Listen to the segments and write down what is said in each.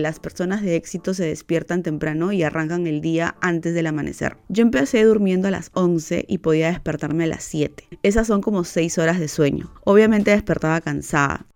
Las personas de éxito se despiertan temprano y arrancan el día antes del amanecer. Yo empecé durmiendo a las 11 y podía despertarme a las 7. Esas son como 6 horas de sueño. Obviamente despertaba cansada.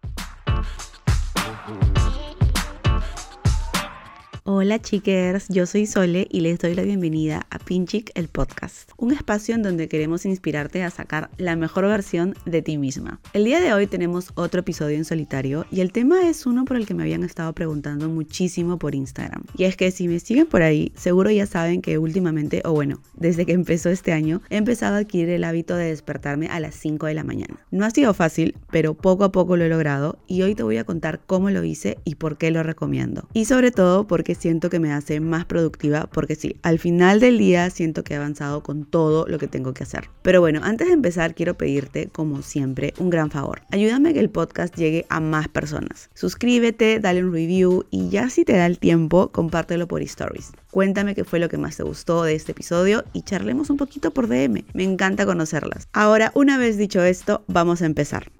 Hola chickers, yo soy Sole y les doy la bienvenida a Pinchic el podcast, un espacio en donde queremos inspirarte a sacar la mejor versión de ti misma. El día de hoy tenemos otro episodio en solitario y el tema es uno por el que me habían estado preguntando muchísimo por Instagram. Y es que si me siguen por ahí, seguro ya saben que últimamente, o bueno, desde que empezó este año, he empezado a adquirir el hábito de despertarme a las 5 de la mañana. No ha sido fácil, pero poco a poco lo he logrado y hoy te voy a contar cómo lo hice y por qué lo recomiendo. Y sobre todo porque que me hace más productiva porque sí, al final del día siento que he avanzado con todo lo que tengo que hacer. Pero bueno, antes de empezar quiero pedirte, como siempre, un gran favor. Ayúdame a que el podcast llegue a más personas. Suscríbete, dale un review y ya si te da el tiempo, compártelo por stories. Cuéntame qué fue lo que más te gustó de este episodio y charlemos un poquito por DM. Me encanta conocerlas. Ahora, una vez dicho esto, vamos a empezar.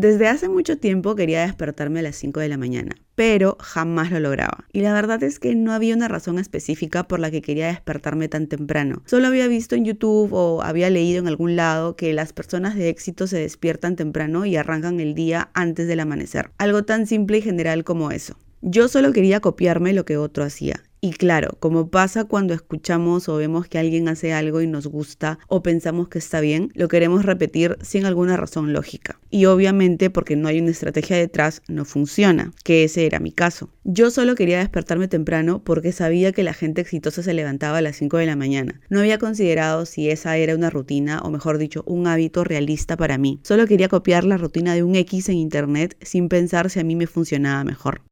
Desde hace mucho tiempo quería despertarme a las 5 de la mañana, pero jamás lo lograba. Y la verdad es que no había una razón específica por la que quería despertarme tan temprano. Solo había visto en YouTube o había leído en algún lado que las personas de éxito se despiertan temprano y arrancan el día antes del amanecer. Algo tan simple y general como eso. Yo solo quería copiarme lo que otro hacía y claro, como pasa cuando escuchamos o vemos que alguien hace algo y nos gusta o pensamos que está bien, lo queremos repetir sin alguna razón lógica. Y obviamente porque no hay una estrategia detrás, no funciona, que ese era mi caso. Yo solo quería despertarme temprano porque sabía que la gente exitosa se levantaba a las 5 de la mañana. No había considerado si esa era una rutina o mejor dicho, un hábito realista para mí. Solo quería copiar la rutina de un X en internet sin pensar si a mí me funcionaba mejor.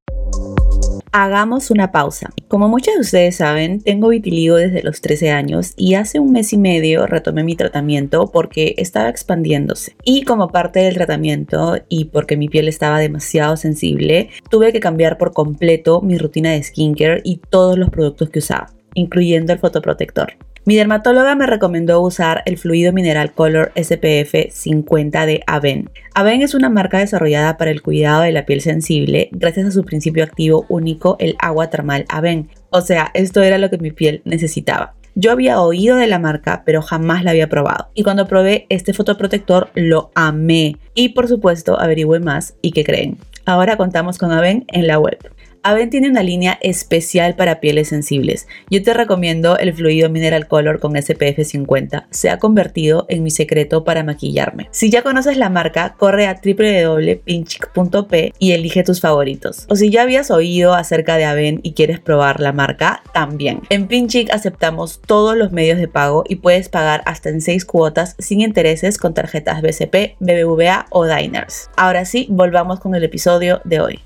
Hagamos una pausa. Como muchos de ustedes saben, tengo vitiligo desde los 13 años y hace un mes y medio retomé mi tratamiento porque estaba expandiéndose. Y como parte del tratamiento y porque mi piel estaba demasiado sensible, tuve que cambiar por completo mi rutina de skincare y todos los productos que usaba, incluyendo el fotoprotector. Mi dermatóloga me recomendó usar el fluido mineral Color SPF 50 de Aven. Aven es una marca desarrollada para el cuidado de la piel sensible gracias a su principio activo único, el agua termal Aven. O sea, esto era lo que mi piel necesitaba. Yo había oído de la marca, pero jamás la había probado. Y cuando probé este fotoprotector, lo amé. Y por supuesto, averigüé más. ¿Y qué creen? Ahora contamos con Aven en la web. Aven tiene una línea especial para pieles sensibles. Yo te recomiendo el fluido Mineral Color con SPF 50. Se ha convertido en mi secreto para maquillarme. Si ya conoces la marca, corre a www.pinchic.p y elige tus favoritos. O si ya habías oído acerca de Aven y quieres probar la marca, también. En Pinchic aceptamos todos los medios de pago y puedes pagar hasta en 6 cuotas sin intereses con tarjetas BCP, BBVA o Diners. Ahora sí, volvamos con el episodio de hoy.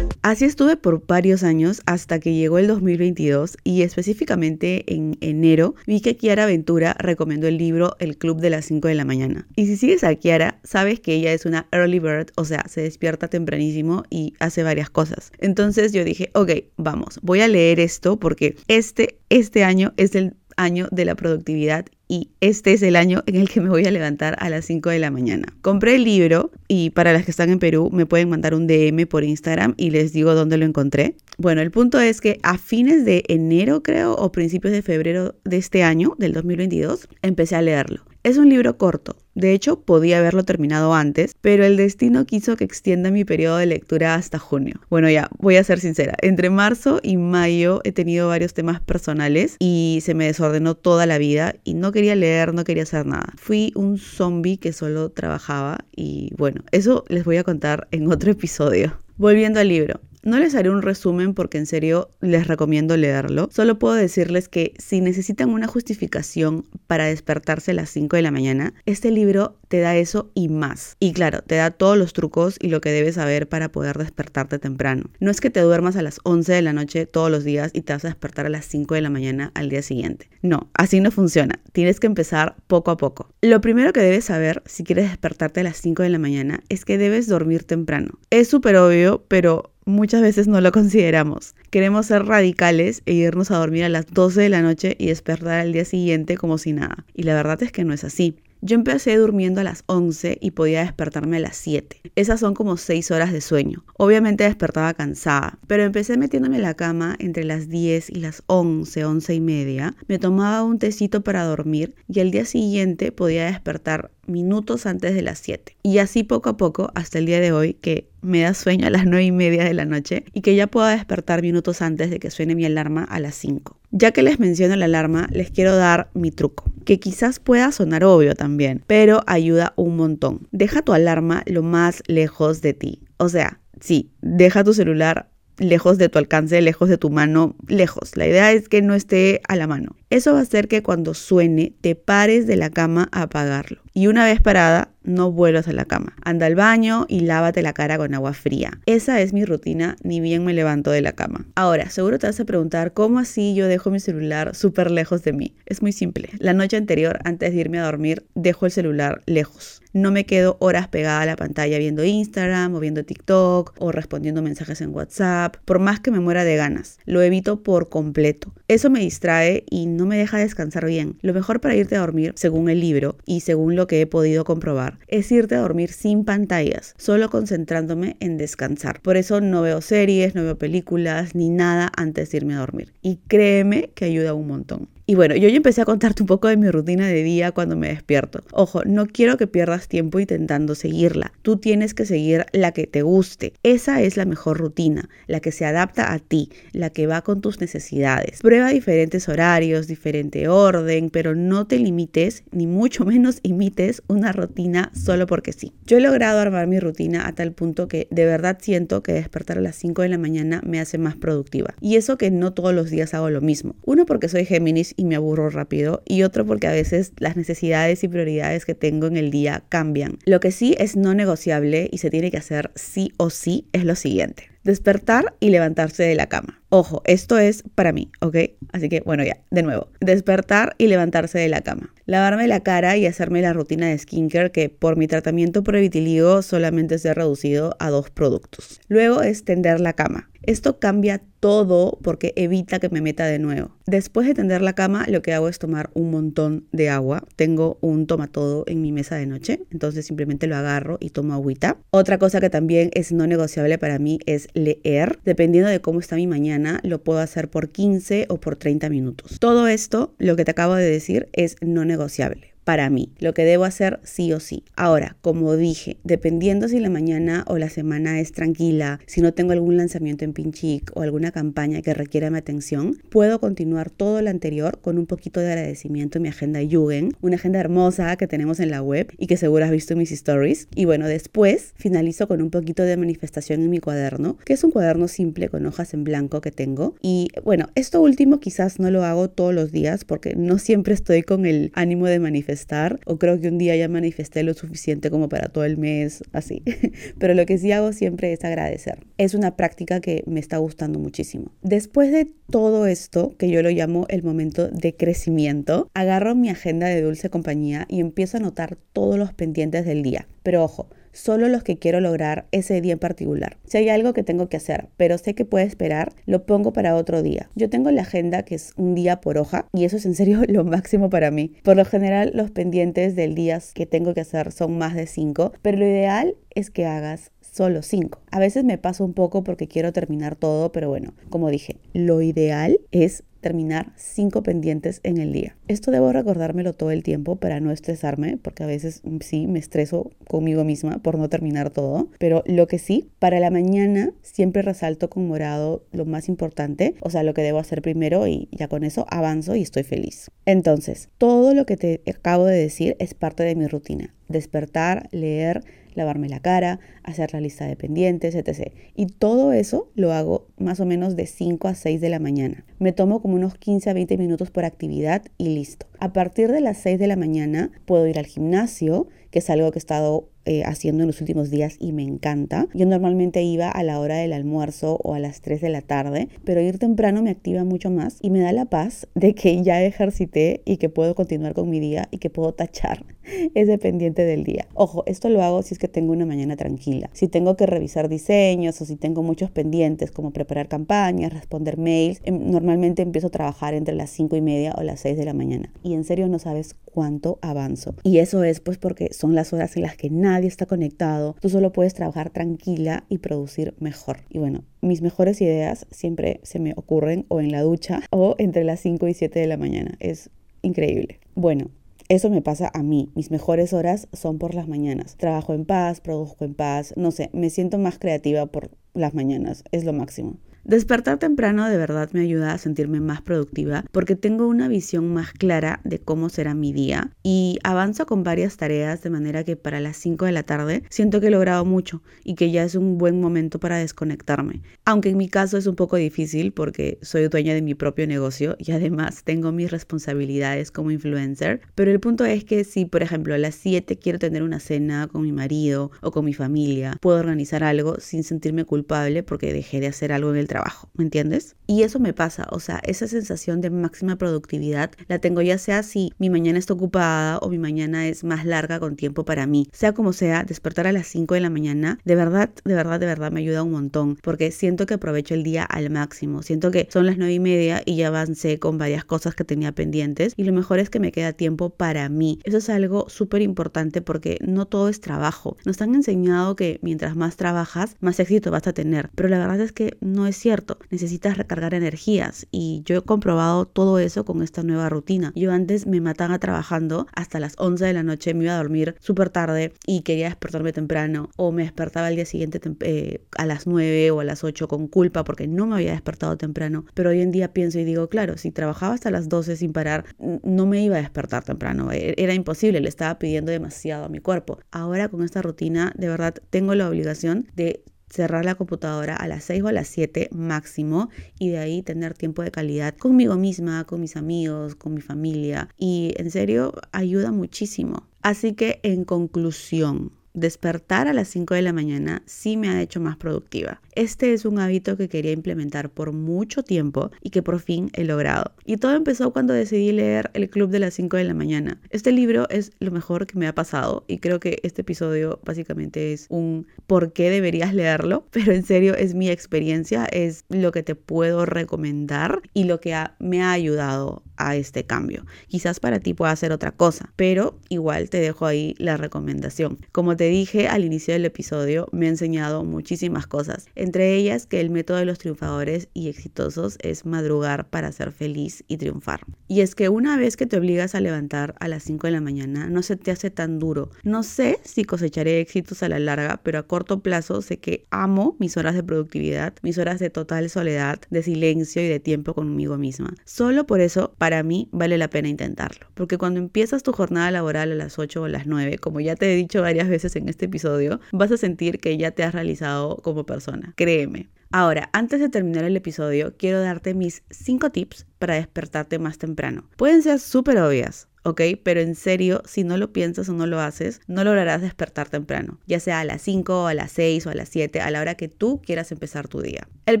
Así estuve por varios años hasta que llegó el 2022 y específicamente en enero vi que Kiara Ventura recomendó el libro El Club de las 5 de la mañana. Y si sigues a Kiara, sabes que ella es una early bird, o sea, se despierta tempranísimo y hace varias cosas. Entonces yo dije, ok, vamos, voy a leer esto porque este, este año es el año de la productividad y este es el año en el que me voy a levantar a las 5 de la mañana. Compré el libro y para las que están en Perú me pueden mandar un DM por Instagram y les digo dónde lo encontré. Bueno, el punto es que a fines de enero creo o principios de febrero de este año, del 2022, empecé a leerlo. Es un libro corto, de hecho podía haberlo terminado antes, pero el destino quiso que extienda mi periodo de lectura hasta junio. Bueno, ya, voy a ser sincera, entre marzo y mayo he tenido varios temas personales y se me desordenó toda la vida y no quería leer, no quería hacer nada. Fui un zombie que solo trabajaba y bueno, eso les voy a contar en otro episodio. Volviendo al libro, no les haré un resumen porque en serio les recomiendo leerlo. Solo puedo decirles que si necesitan una justificación para despertarse a las 5 de la mañana, este libro te da eso y más. Y claro, te da todos los trucos y lo que debes saber para poder despertarte temprano. No es que te duermas a las 11 de la noche todos los días y te vas a despertar a las 5 de la mañana al día siguiente. No, así no funciona. Tienes que empezar poco a poco. Lo primero que debes saber si quieres despertarte a las 5 de la mañana es que debes dormir temprano. Es súper obvio, pero muchas veces no lo consideramos. Queremos ser radicales e irnos a dormir a las 12 de la noche y despertar al día siguiente como si nada. Y la verdad es que no es así. Yo empecé durmiendo a las 11 y podía despertarme a las 7. Esas son como 6 horas de sueño. Obviamente despertaba cansada, pero empecé metiéndome en la cama entre las 10 y las 11, 11 y media. Me tomaba un tecito para dormir y al día siguiente podía despertar minutos antes de las 7. Y así poco a poco hasta el día de hoy que me da sueño a las 9 y media de la noche y que ya pueda despertar minutos antes de que suene mi alarma a las 5. Ya que les menciono la alarma, les quiero dar mi truco, que quizás pueda sonar obvio también, pero ayuda un montón. Deja tu alarma lo más lejos de ti. O sea, sí, deja tu celular lejos de tu alcance, lejos de tu mano, lejos. La idea es que no esté a la mano. Eso va a hacer que cuando suene te pares de la cama a apagarlo. Y una vez parada, no vuelvas a la cama. Anda al baño y lávate la cara con agua fría. Esa es mi rutina, ni bien me levanto de la cama. Ahora, seguro te vas a preguntar cómo así yo dejo mi celular súper lejos de mí. Es muy simple. La noche anterior, antes de irme a dormir, dejo el celular lejos. No me quedo horas pegada a la pantalla viendo Instagram o viendo TikTok o respondiendo mensajes en WhatsApp, por más que me muera de ganas. Lo evito por completo. Eso me distrae y no me deja descansar bien. Lo mejor para irte a dormir, según el libro y según lo que he podido comprobar, es irte a dormir sin pantallas, solo concentrándome en descansar. Por eso no veo series, no veo películas ni nada antes de irme a dormir. Y créeme que ayuda un montón. Y bueno, yo ya empecé a contarte un poco de mi rutina de día cuando me despierto. Ojo, no quiero que pierdas tiempo intentando seguirla. Tú tienes que seguir la que te guste. Esa es la mejor rutina, la que se adapta a ti, la que va con tus necesidades. Prueba diferentes horarios, diferente orden, pero no te limites, ni mucho menos imites una rutina solo porque sí. Yo he logrado armar mi rutina a tal punto que de verdad siento que despertar a las 5 de la mañana me hace más productiva. Y eso que no todos los días hago lo mismo. Uno porque soy Géminis y me aburro rápido y otro porque a veces las necesidades y prioridades que tengo en el día cambian. Lo que sí es no negociable y se tiene que hacer sí o sí es lo siguiente. Despertar y levantarse de la cama. Ojo, esto es para mí, ¿ok? Así que bueno, ya, de nuevo. Despertar y levantarse de la cama. Lavarme la cara y hacerme la rutina de skincare que por mi tratamiento por vitiligo solamente se ha reducido a dos productos. Luego es tender la cama. Esto cambia todo porque evita que me meta de nuevo. Después de tender la cama, lo que hago es tomar un montón de agua. Tengo un toma todo en mi mesa de noche, entonces simplemente lo agarro y tomo agüita. Otra cosa que también es no negociable para mí es leer. Dependiendo de cómo está mi mañana, lo puedo hacer por 15 o por 30 minutos. Todo esto, lo que te acabo de decir, es no negociable para mí, lo que debo hacer sí o sí. Ahora, como dije, dependiendo si la mañana o la semana es tranquila, si no tengo algún lanzamiento en Pinchic o alguna campaña que requiera mi atención, puedo continuar todo lo anterior con un poquito de agradecimiento en mi agenda Yugen, una agenda hermosa que tenemos en la web y que seguro has visto en mis stories. Y bueno, después finalizo con un poquito de manifestación en mi cuaderno, que es un cuaderno simple con hojas en blanco que tengo. Y bueno, esto último quizás no lo hago todos los días porque no siempre estoy con el ánimo de manifestar o creo que un día ya manifesté lo suficiente como para todo el mes, así. Pero lo que sí hago siempre es agradecer. Es una práctica que me está gustando muchísimo. Después de todo esto, que yo lo llamo el momento de crecimiento, agarro mi agenda de dulce compañía y empiezo a anotar todos los pendientes del día. Pero ojo, solo los que quiero lograr ese día en particular. Si hay algo que tengo que hacer, pero sé que puede esperar, lo pongo para otro día. Yo tengo la agenda que es un día por hoja y eso es en serio lo máximo para mí. Por lo general, los pendientes del día que tengo que hacer son más de cinco, pero lo ideal es que hagas solo cinco. A veces me paso un poco porque quiero terminar todo, pero bueno, como dije, lo ideal es terminar cinco pendientes en el día. Esto debo recordármelo todo el tiempo para no estresarme, porque a veces mm, sí me estreso conmigo misma por no terminar todo, pero lo que sí, para la mañana siempre resalto con morado lo más importante, o sea, lo que debo hacer primero y ya con eso avanzo y estoy feliz. Entonces, todo lo que te acabo de decir es parte de mi rutina. Despertar, leer, lavarme la cara, hacer la lista de pendientes, etc. Y todo eso lo hago más o menos de 5 a 6 de la mañana. Me tomo como unos 15 a 20 minutos por actividad y listo. A partir de las 6 de la mañana puedo ir al gimnasio, que es algo que he estado eh, haciendo en los últimos días y me encanta. Yo normalmente iba a la hora del almuerzo o a las 3 de la tarde, pero ir temprano me activa mucho más y me da la paz de que ya ejercité y que puedo continuar con mi día y que puedo tachar ese pendiente del día. Ojo, esto lo hago si es que tengo una mañana tranquila. Si tengo que revisar diseños o si tengo muchos pendientes como preparar campañas, responder mails, em, normalmente empiezo a trabajar entre las 5 y media o las 6 de la mañana. En serio no sabes cuánto avanzo. Y eso es pues porque son las horas en las que nadie está conectado. Tú solo puedes trabajar tranquila y producir mejor. Y bueno, mis mejores ideas siempre se me ocurren o en la ducha o entre las 5 y 7 de la mañana. Es increíble. Bueno, eso me pasa a mí. Mis mejores horas son por las mañanas. Trabajo en paz, produzco en paz, no sé, me siento más creativa por las mañanas. Es lo máximo. Despertar temprano de verdad me ayuda a sentirme más productiva porque tengo una visión más clara de cómo será mi día y avanzo con varias tareas de manera que para las 5 de la tarde siento que he logrado mucho y que ya es un buen momento para desconectarme. Aunque en mi caso es un poco difícil porque soy dueña de mi propio negocio y además tengo mis responsabilidades como influencer, pero el punto es que si por ejemplo a las 7 quiero tener una cena con mi marido o con mi familia, puedo organizar algo sin sentirme culpable porque dejé de hacer algo en el ¿me entiendes? Y eso me pasa, o sea, esa sensación de máxima productividad la tengo ya sea si mi mañana está ocupada o mi mañana es más larga con tiempo para mí. Sea como sea, despertar a las 5 de la mañana, de verdad, de verdad, de verdad me ayuda un montón, porque siento que aprovecho el día al máximo. Siento que son las 9 y media y ya avancé con varias cosas que tenía pendientes y lo mejor es que me queda tiempo para mí. Eso es algo súper importante porque no todo es trabajo. Nos han enseñado que mientras más trabajas, más éxito vas a tener, pero la verdad es que no es cierto, necesitas recargar energías y yo he comprobado todo eso con esta nueva rutina. Yo antes me mataba trabajando hasta las 11 de la noche, me iba a dormir súper tarde y quería despertarme temprano o me despertaba al día siguiente eh, a las 9 o a las 8 con culpa porque no me había despertado temprano. Pero hoy en día pienso y digo, claro, si trabajaba hasta las 12 sin parar, no me iba a despertar temprano. E-, era imposible, le estaba pidiendo demasiado a mi cuerpo. Ahora con esta rutina, de verdad, tengo la obligación de cerrar la computadora a las 6 o a las 7 máximo y de ahí tener tiempo de calidad conmigo misma, con mis amigos, con mi familia y en serio ayuda muchísimo. Así que en conclusión, despertar a las 5 de la mañana sí me ha hecho más productiva. Este es un hábito que quería implementar por mucho tiempo y que por fin he logrado. Y todo empezó cuando decidí leer El Club de las 5 de la mañana. Este libro es lo mejor que me ha pasado y creo que este episodio básicamente es un por qué deberías leerlo, pero en serio es mi experiencia, es lo que te puedo recomendar y lo que me ha ayudado a este cambio. Quizás para ti pueda ser otra cosa, pero igual te dejo ahí la recomendación. Como te dije al inicio del episodio, me ha enseñado muchísimas cosas, entre ellas que el método de los triunfadores y exitosos es madrugar para ser feliz y triunfar. Y es que una vez que te obligas a levantar a las 5 de la mañana, no se te hace tan duro. No sé si cosecharé éxitos a la larga, pero a corto plazo sé que amo mis horas de productividad, mis horas de total soledad, de silencio y de tiempo conmigo misma. Solo por eso para mí vale la pena intentarlo. Porque cuando empiezas tu jornada laboral a las 8 o las 9, como ya te he dicho varias veces en este episodio, vas a sentir que ya te has realizado como persona. Créeme. Ahora, antes de terminar el episodio, quiero darte mis 5 tips para despertarte más temprano. Pueden ser súper obvias, ¿ok? Pero en serio, si no lo piensas o no lo haces, no lograrás despertar temprano, ya sea a las 5, a las 6 o a las 7, a la hora que tú quieras empezar tu día. El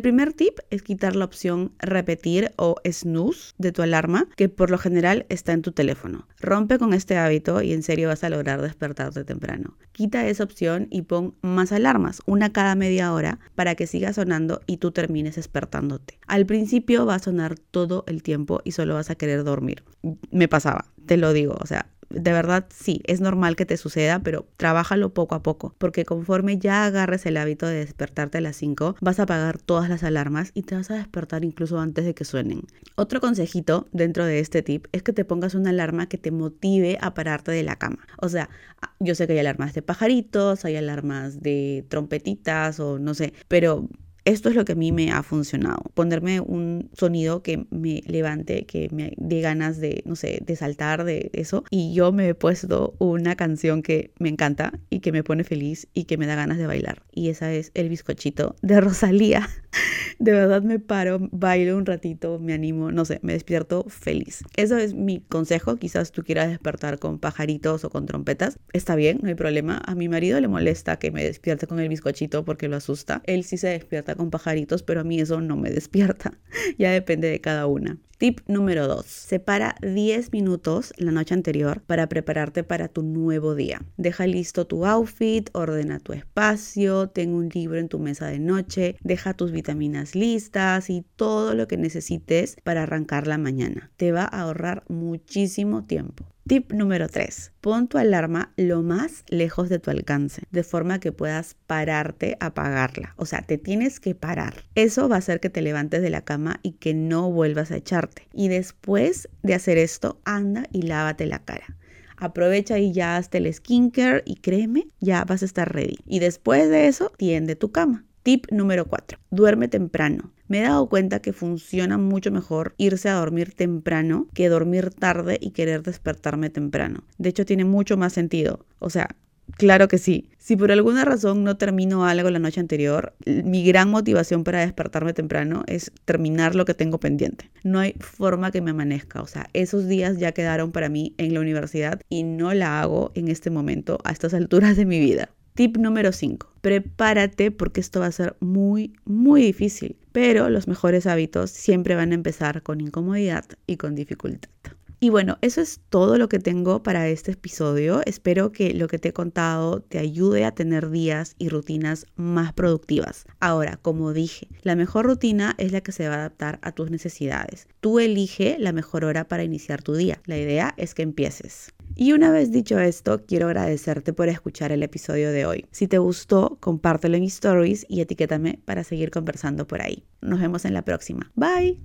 primer tip es quitar la opción repetir o snooze de tu alarma, que por lo general está en tu teléfono. Rompe con este hábito y en serio vas a lograr despertarte temprano. Quita esa opción y pon más alarmas, una cada media hora, para que siga sonando y tú termines despertándote. Al principio va a sonar todo el tiempo y solo vas a querer dormir. Me pasaba te lo digo, o sea, de verdad sí, es normal que te suceda, pero trabájalo poco a poco, porque conforme ya agarres el hábito de despertarte a las 5, vas a apagar todas las alarmas y te vas a despertar incluso antes de que suenen. Otro consejito dentro de este tip es que te pongas una alarma que te motive a pararte de la cama. O sea, yo sé que hay alarmas de pajaritos, hay alarmas de trompetitas o no sé, pero Esto es lo que a mí me ha funcionado. Ponerme un sonido que me levante, que me dé ganas de, no sé, de saltar de eso. Y yo me he puesto una canción que me encanta y que me pone feliz y que me da ganas de bailar. Y esa es El bizcochito de Rosalía. De verdad me paro, bailo un ratito, me animo, no sé, me despierto feliz. Eso es mi consejo. Quizás tú quieras despertar con pajaritos o con trompetas. Está bien, no hay problema. A mi marido le molesta que me despierte con el bizcochito porque lo asusta. Él sí se despierta con pajaritos, pero a mí eso no me despierta. ya depende de cada una. Tip número 2. Separa 10 minutos la noche anterior para prepararte para tu nuevo día. Deja listo tu outfit, ordena tu espacio, ten un libro en tu mesa de noche, deja tus vitaminas listas y todo lo que necesites para arrancar la mañana. Te va a ahorrar muchísimo tiempo. Tip número 3. Pon tu alarma lo más lejos de tu alcance, de forma que puedas pararte a apagarla. O sea, te tienes que parar. Eso va a hacer que te levantes de la cama y que no vuelvas a echarte. Y después de hacer esto, anda y lávate la cara. Aprovecha y ya hazte el skincare y créeme, ya vas a estar ready. Y después de eso, tiende tu cama. Tip número 4. Duerme temprano. Me he dado cuenta que funciona mucho mejor irse a dormir temprano que dormir tarde y querer despertarme temprano. De hecho, tiene mucho más sentido. O sea, Claro que sí. Si por alguna razón no termino algo la noche anterior, mi gran motivación para despertarme temprano es terminar lo que tengo pendiente. No hay forma que me amanezca. O sea, esos días ya quedaron para mí en la universidad y no la hago en este momento, a estas alturas de mi vida. Tip número 5. Prepárate porque esto va a ser muy, muy difícil. Pero los mejores hábitos siempre van a empezar con incomodidad y con dificultad. Y bueno, eso es todo lo que tengo para este episodio. Espero que lo que te he contado te ayude a tener días y rutinas más productivas. Ahora, como dije, la mejor rutina es la que se va a adaptar a tus necesidades. Tú elige la mejor hora para iniciar tu día. La idea es que empieces. Y una vez dicho esto, quiero agradecerte por escuchar el episodio de hoy. Si te gustó, compártelo en mis stories y etiquétame para seguir conversando por ahí. Nos vemos en la próxima. Bye.